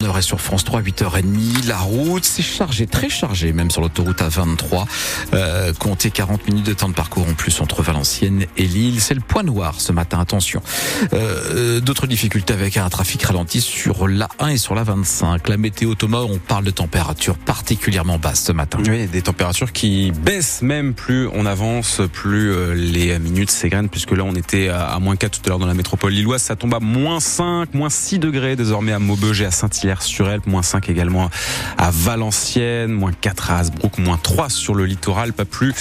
On est sur France 3, 8h30. La route, c'est chargé, très chargé, même sur l'autoroute A23. Euh, comptez 40 minutes de temps de parcours en plus entre Et Lille. C'est le point noir ce matin, attention. Euh, D'autres difficultés avec un trafic ralenti sur la 1 et sur la 25. La météo Thomas, on parle de température particulièrement basse ce matin. Oui, des températures qui baissent même plus on avance, plus euh, les minutes s'égrènent, puisque là on était à moins 4 tout à l'heure dans la métropole lilloise. Ça tombe à moins 5, moins 6 degrés désormais à Maubeuge et à Saint-Hilaire sur Elpe, moins 5 également à Valenciennes, moins 4 à Hasbrook, moins 3 sur le littoral, pas plus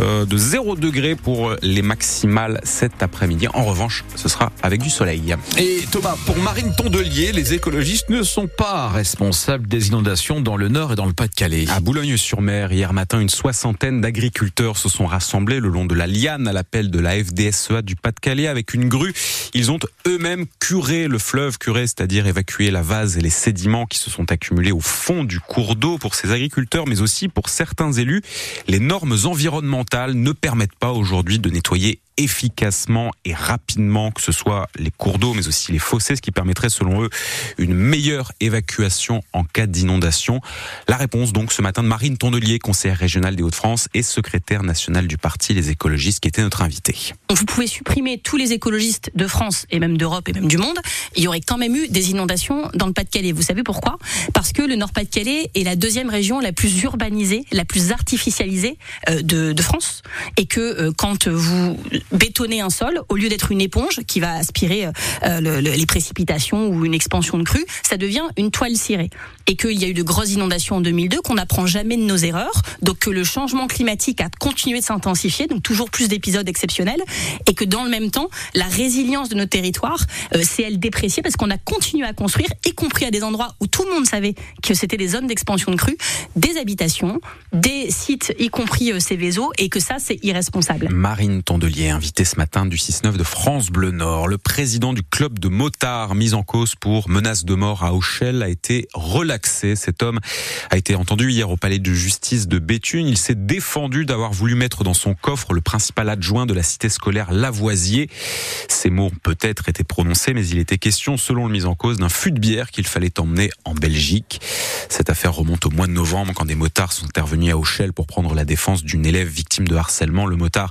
euh, de 0 degré pour les maximales cet après-midi. En revanche, ce sera avec du soleil. Et Thomas, pour Marine Tondelier, les écologistes ne sont pas responsables des inondations dans le Nord et dans le Pas-de-Calais. À Boulogne-sur-Mer, hier matin, une soixantaine d'agriculteurs se sont rassemblés le long de la Liane à l'appel de la FDSEA du Pas-de-Calais avec une grue. Ils ont eux-mêmes curé le fleuve, curé, c'est-à-dire évacué la vase et les sédiments qui se sont accumulés au fond du cours d'eau pour ces agriculteurs, mais aussi pour certains élus. Les normes environnementales ne permettent pas aujourd'hui de nettoyer efficacement et rapidement, que ce soit les cours d'eau, mais aussi les fossés, ce qui permettrait, selon eux, une meilleure évacuation en cas d'inondation. La réponse, donc, ce matin de Marine Tondelier, conseillère régionale des Hauts-de-France et secrétaire nationale du parti Les Écologistes, qui était notre invité. Vous pouvez supprimer tous les écologistes de France et même d'Europe et même du monde. Il y aurait quand même eu des inondations dans le Pas-de-Calais. Vous savez pourquoi? Parce que le Nord-Pas-de-Calais est la deuxième région la plus urbanisée, la plus artificialisée euh, de, de France. Et que euh, quand vous bétonner un sol au lieu d'être une éponge qui va aspirer euh, le, le, les précipitations ou une expansion de crue, ça devient une toile cirée. Et qu'il y a eu de grosses inondations en 2002, qu'on n'apprend jamais de nos erreurs, donc que le changement climatique a continué de s'intensifier, donc toujours plus d'épisodes exceptionnels, et que dans le même temps, la résilience de nos territoires euh, s'est elle dépréciée parce qu'on a continué à construire, y compris à des endroits où tout le monde savait que c'était des zones d'expansion de crue, des habitations, des sites, y compris euh, Céveso, et que ça c'est irresponsable. Marine Tondelier, invité ce matin du 6-9 de France Bleu Nord. Le président du club de motards mis en cause pour menace de mort à Auchel a été relaxé. Cet homme a été entendu hier au palais de justice de Béthune. Il s'est défendu d'avoir voulu mettre dans son coffre le principal adjoint de la cité scolaire Lavoisier. Ces mots ont peut-être été prononcés, mais il était question, selon le mis en cause, d'un fût de bière qu'il fallait emmener en Belgique. Cette affaire remonte au mois de novembre quand des motards sont intervenus à Auchel pour prendre la défense d'une élève victime de harcèlement. Le motard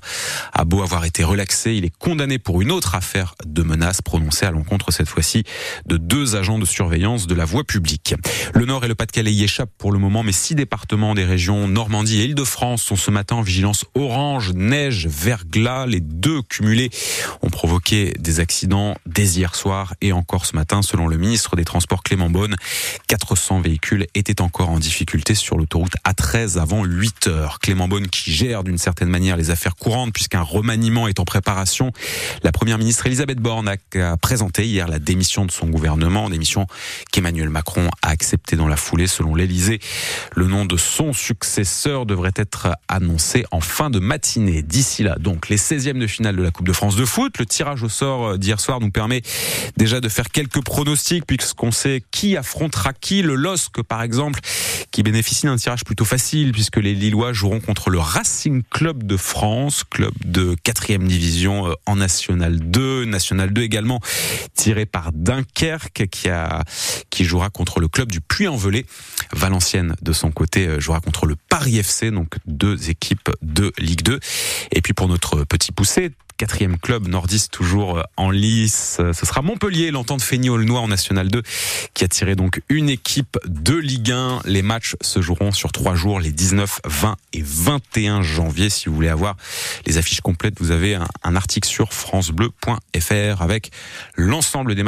a beau avoir été relaxé, il est condamné pour une autre affaire de menace prononcée à l'encontre cette fois-ci de deux agents de surveillance de la voie publique. Le Nord et le Pas-de-Calais y échappent pour le moment, mais six départements des régions Normandie et Île-de-France sont ce matin en vigilance orange, neige, verglas. Les deux cumulés ont provoqué des accidents dès hier soir et encore ce matin, selon le ministre des Transports Clément Beaune. 400 véhicules étaient encore en difficulté sur l'autoroute A13 avant 8 heures. Clément Beaune qui gère d'une certaine manière les affaires courantes puisqu'un remaniement est en préparation. La première ministre Elisabeth Borne a présenté hier la démission de son gouvernement, démission qu'Emmanuel Macron a acceptée dans la foulée selon l'Elysée. Le nom de son successeur devrait être annoncé en fin de matinée. D'ici là, donc, les 16e de finale de la Coupe de France de foot. Le tirage au sort d'hier soir nous permet déjà de faire quelques pronostics puisqu'on sait qui affrontera qui. Le LOSC, par exemple, qui bénéficie d'un tirage plutôt facile puisque les Lillois joueront contre le Racing Club de France, club de 4 division en National 2, National 2 également tiré par Dunkerque qui a qui jouera contre le club du Puy-en-Velay. Valenciennes de son côté jouera contre le Paris FC, donc deux équipes de Ligue 2. Et puis pour notre petit poussé, quatrième club nordiste toujours en lice. Ce sera Montpellier, l'entente Fény-Aulnois en National 2, qui a tiré donc une équipe de Ligue 1. Les matchs se joueront sur trois jours, les 19, 20 et 21 janvier. Si vous voulez avoir les affiches complètes, vous avez un, un article sur francebleu.fr avec l'ensemble des matchs.